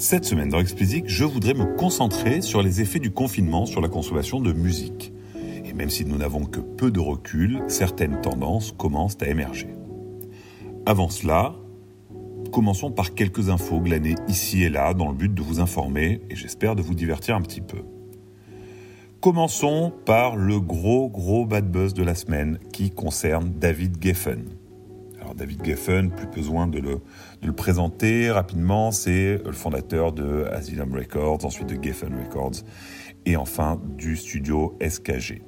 Cette semaine dans Explicit, je voudrais me concentrer sur les effets du confinement sur la consommation de musique. Et même si nous n'avons que peu de recul, certaines tendances commencent à émerger. Avant cela, commençons par quelques infos glanées ici et là dans le but de vous informer et j'espère de vous divertir un petit peu. Commençons par le gros gros bad buzz de la semaine qui concerne David Geffen. David Geffen, plus besoin de le, le présenter rapidement, c'est le fondateur de Asylum Records, ensuite de Geffen Records, et enfin du studio SKG.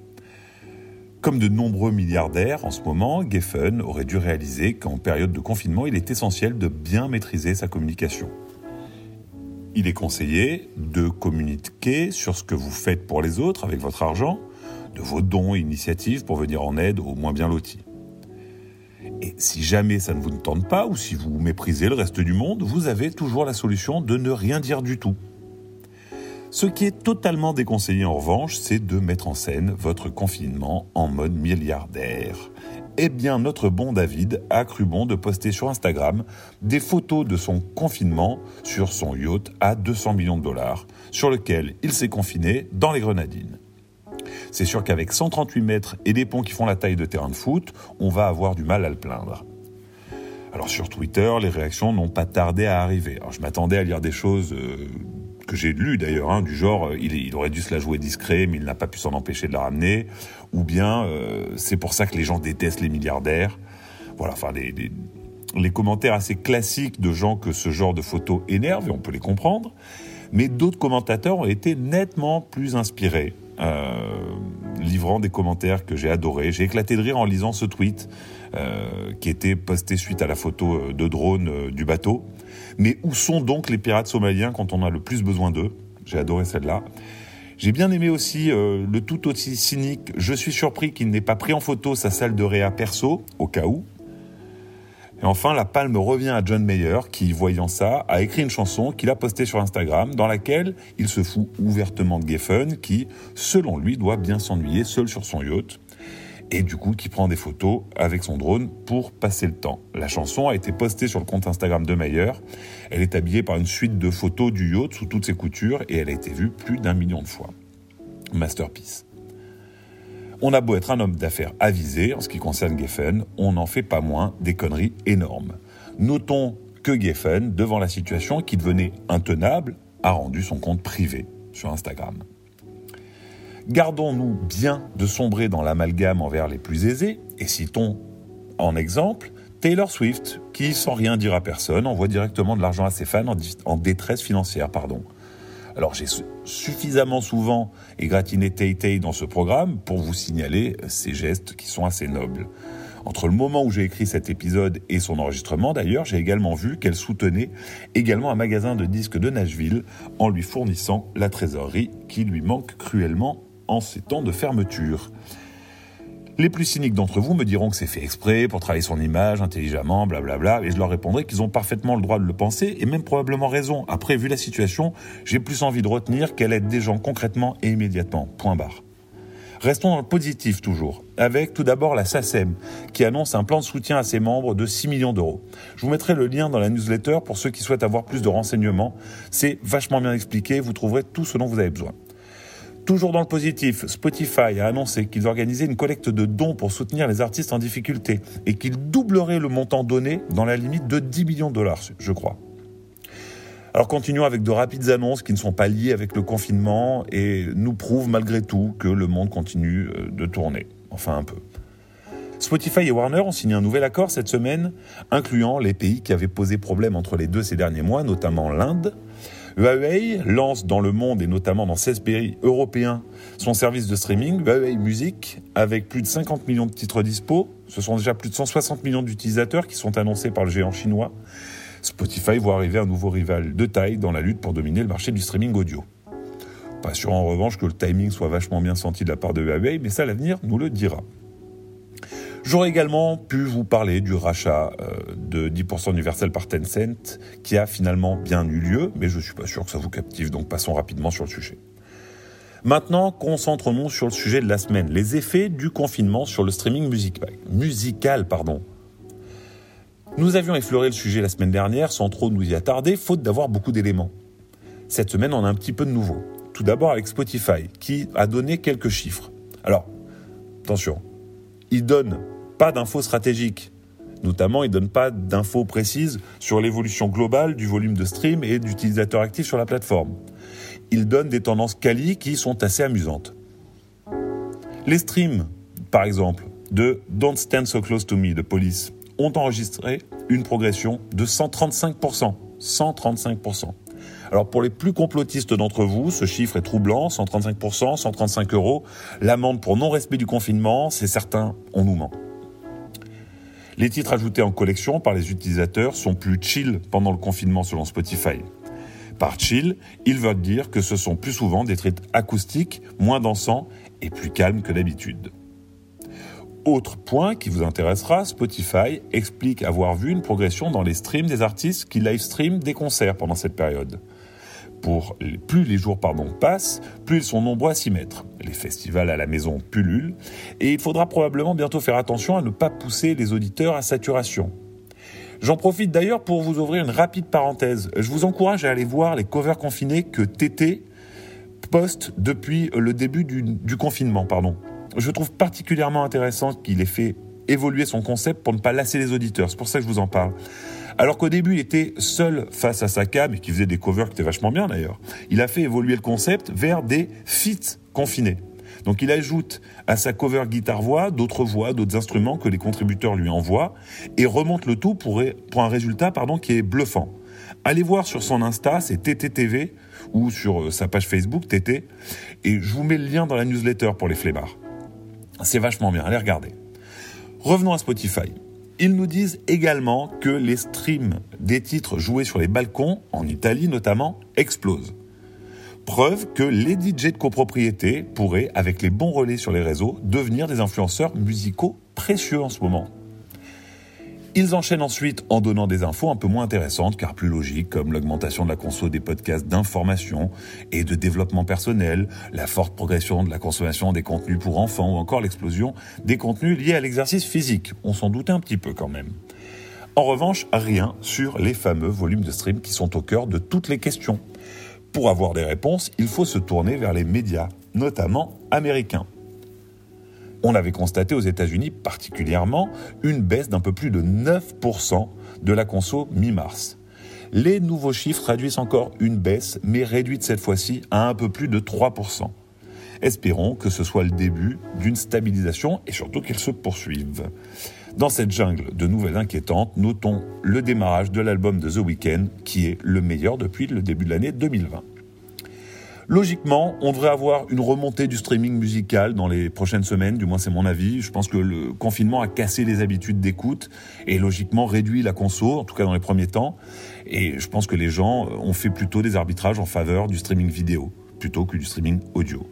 Comme de nombreux milliardaires en ce moment, Geffen aurait dû réaliser qu'en période de confinement, il est essentiel de bien maîtriser sa communication. Il est conseillé de communiquer sur ce que vous faites pour les autres avec votre argent, de vos dons et initiatives pour venir en aide aux moins bien lotis. Et si jamais ça ne vous tente pas, ou si vous méprisez le reste du monde, vous avez toujours la solution de ne rien dire du tout. Ce qui est totalement déconseillé en revanche, c'est de mettre en scène votre confinement en mode milliardaire. Eh bien, notre bon David a cru bon de poster sur Instagram des photos de son confinement sur son yacht à 200 millions de dollars, sur lequel il s'est confiné dans les Grenadines. C'est sûr qu'avec 138 mètres et des ponts qui font la taille de terrain de foot, on va avoir du mal à le plaindre. Alors sur Twitter, les réactions n'ont pas tardé à arriver. Je m'attendais à lire des choses euh, que j'ai lues d'ailleurs, hein, du genre euh, il, aurait dû se la jouer discret, mais il n'a pas pu s'en empêcher de la ramener, ou bien euh, c'est pour ça que les gens détestent les milliardaires. Voilà, enfin les, les commentaires assez classiques de gens que ce genre de photos énerve, et on peut les comprendre. Mais d'autres commentateurs ont été nettement plus inspirés. Euh, livrant des commentaires que j'ai adorés. J'ai éclaté de rire en lisant ce tweet euh, qui était posté suite à la photo euh, de drone du bateau. Mais où sont donc les pirates somaliens quand on a le plus besoin d'eux? J'ai adoré celle-là. J'ai bien aimé aussi le tout aussi cynique. Je suis surpris qu'il n'ait pas pris en photo sa salle de réa perso, au cas où. Et enfin, la palme revient à John Mayer, qui, voyant ça, a écrit une chanson qu'il a postée sur Instagram, dans laquelle il se fout ouvertement de Geffen, qui, selon lui, doit bien s'ennuyer seul sur son yacht, et du coup qui prend des photos avec son drone pour passer le temps. La chanson a été postée sur le compte Instagram de Mayer. Elle est habillée par une suite de photos du yacht sous toutes ses coutures, et elle a été vue plus d'un million de fois. Masterpiece. On a beau être un homme d'affaires avisé en ce qui concerne Geffen, on n'en fait pas moins des conneries énormes. Notons que Geffen, devant la situation qui devenait intenable, a rendu son compte privé sur Instagram. Gardons-nous bien de sombrer dans l'amalgame envers les plus aisés et citons en exemple Taylor Swift, qui, sans rien dire à personne, envoie directement de l'argent à ses fans en, détresse financière. Pardon. Alors j'ai suffisamment souvent égratigné Tay dans ce programme pour vous signaler ces gestes qui sont assez nobles. Entre le moment où j'ai écrit cet épisode et son enregistrement, d'ailleurs, j'ai également vu qu'elle soutenait également un magasin de disques de Nashville en lui fournissant la trésorerie qui lui manque cruellement en ces temps de fermeture. Les plus cyniques d'entre vous me diront que c'est fait exprès pour travailler son image intelligemment, blablabla, et je leur répondrai qu'ils ont parfaitement le droit de le penser et même probablement raison. Après, vu la situation, j'ai plus envie de retenir qu'elle aide des gens concrètement et immédiatement. Point barre. Restons dans le positif toujours, avec tout d'abord la SACEM, qui annonce un plan de soutien à ses membres de 6 millions d'euros. Je vous mettrai le lien dans la newsletter pour ceux qui souhaitent avoir plus de renseignements. C'est vachement bien expliqué, vous trouverez tout ce dont vous avez besoin. Toujours dans le positif, Spotify a annoncé qu'ils organisaient une collecte de dons pour soutenir les artistes en difficulté et qu'ils doubleraient le montant donné dans la limite de 10 millions de dollars, je crois. Alors continuons avec de rapides annonces qui ne sont pas liées avec le confinement et nous prouvent malgré tout que le monde continue euh, de tourner. Enfin un peu. Spotify et Warner ont signé un nouvel accord cette semaine, incluant les pays qui avaient posé problème entre les deux ces derniers mois, notamment l'Inde, Huawei lance dans le monde et notamment dans 16 pays européens son service de streaming, Huawei Music, avec plus de 50 millions de titres dispo. Ce sont déjà plus de 160 millions d'utilisateurs qui sont annoncés par le géant chinois. Spotify voit arriver un nouveau rival de taille dans la lutte pour dominer le marché du streaming audio. Pas sûr en revanche que le timing soit vachement bien senti de la part de Huawei, mais ça l'avenir nous le dira. J'aurais également pu vous parler du rachat euh, de 10% universel par Tencent qui a finalement bien eu lieu, mais je suis pas sûr que ça vous captive, donc passons rapidement sur le sujet. Maintenant, concentrons-nous sur le sujet de la semaine, les effets du confinement sur le streaming musical. musical pardon. Nous avions effleuré le sujet la semaine dernière sans trop nous y attarder, faute d'avoir beaucoup d'éléments. Cette semaine, on a un petit peu de nouveau. Tout d'abord avec Spotify, qui a donné quelques chiffres. Alors, attention, il donne pas d'infos stratégiques. Notamment, il ne donne pas d'infos précises sur l'évolution globale du volume de stream et d'utilisateurs actifs sur la plateforme. Il donne des tendances quali qui sont assez amusantes. Les streams, par exemple, de Don't Stand So Close to Me de Police ont enregistré une progression de 135%. 135%. Alors pour les plus complotistes d'entre vous, ce chiffre est troublant, 135%, 135 euros. L'amende pour non-respect du confinement, c'est certain, on nous ment. Les titres ajoutés en collection par les utilisateurs sont plus chill pendant le confinement selon Spotify. Par chill, ils veulent dire que ce sont plus souvent des titres acoustiques, moins dansants et plus calmes que d'habitude. Autre point qui vous intéressera, Spotify explique avoir vu une progression dans les streams des artistes qui live stream des concerts pendant cette période. Plus les jours passent, plus ils sont nombreux à s'y mettre. Les festivals à la maison pullulent et il faudra probablement bientôt faire attention à ne pas pousser les auditeurs à saturation. J'en profite d'ailleurs pour vous ouvrir une rapide parenthèse. Je vous encourage à aller voir les covers confinés que TT poste depuis le début du, du confinement. Pardon je trouve particulièrement intéressant qu'il ait fait évoluer son concept pour ne pas lasser les auditeurs. C'est pour ça que je vous en parle. Alors qu'au début, il était seul face à sa cam et qui faisait des covers qui étaient vachement bien d'ailleurs. Il a fait évoluer le concept vers des feats confinés. Donc il ajoute à sa cover guitare-voix d'autres voix, d'autres instruments que les contributeurs lui envoient et remonte le tout pour, pour un résultat pardon, qui est bluffant. Allez voir sur son Insta, c'est TTTV ou sur euh, sa page Facebook TT et je vous mets le lien dans la newsletter pour les flemmards. C'est vachement bien, allez regarder. Revenons à Spotify. Ils nous disent également que les streams des titres joués sur les balcons, en Italie notamment, explosent. Preuve que les DJ de copropriété pourraient, avec les bons relais sur les réseaux, devenir des influenceurs musicaux précieux en ce moment. Ils enchaînent ensuite en donnant des infos un peu moins intéressantes car plus logiques comme l'augmentation de la conso des podcasts d'information et de développement personnel, la forte progression de la consommation des contenus pour enfants ou encore l'explosion des contenus liés à l'exercice physique. On s'en doutait un petit peu quand même. En revanche, rien sur les fameux volumes de stream qui sont au cœur de toutes les questions. Pour avoir des réponses, il faut se tourner vers les médias, notamment américains on avait constaté aux États-Unis particulièrement une baisse d'un peu plus de 9% de la conso mi-mars. Les nouveaux chiffres traduisent encore une baisse, mais réduite cette fois-ci à un peu plus de 3%. Espérons que ce soit le début d'une stabilisation et surtout qu'elle se poursuive. Dans cette jungle de nouvelles inquiétantes, notons le démarrage de l'album de The Weeknd, qui est le meilleur depuis le début de l'année 2020. Logiquement, on devrait avoir une remontée du streaming musical dans les prochaines semaines, du moins c'est mon avis. Je pense que le confinement a cassé les habitudes d'écoute et logiquement réduit la conso, en tout cas dans les premiers temps. Et je pense que les gens ont fait plutôt des arbitrages en faveur du streaming vidéo plutôt que du streaming audio.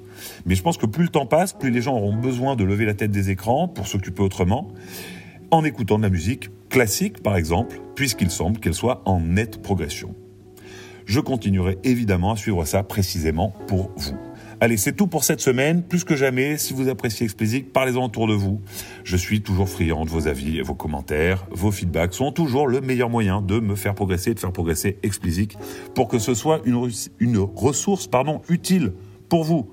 Mais je pense que plus le temps passe, plus les gens auront besoin de lever la tête des écrans pour s'occuper autrement, en écoutant de la musique classique par exemple, puisqu'il semble qu'elle soit en nette progression. Je continuerai évidemment à suivre ça précisément pour vous. Allez, c'est tout pour cette semaine. Plus que jamais, si vous appréciez Explicit, parlez-en autour de vous. Je suis toujours friand de vos avis et vos commentaires. Vos feedbacks sont toujours le meilleur moyen de me faire progresser, de faire progresser Explicit pour que ce soit une, une ressource pardon, utile pour vous.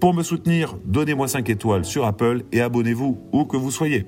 Pour me soutenir, donnez-moi 5 étoiles sur Apple et abonnez-vous où que vous soyez.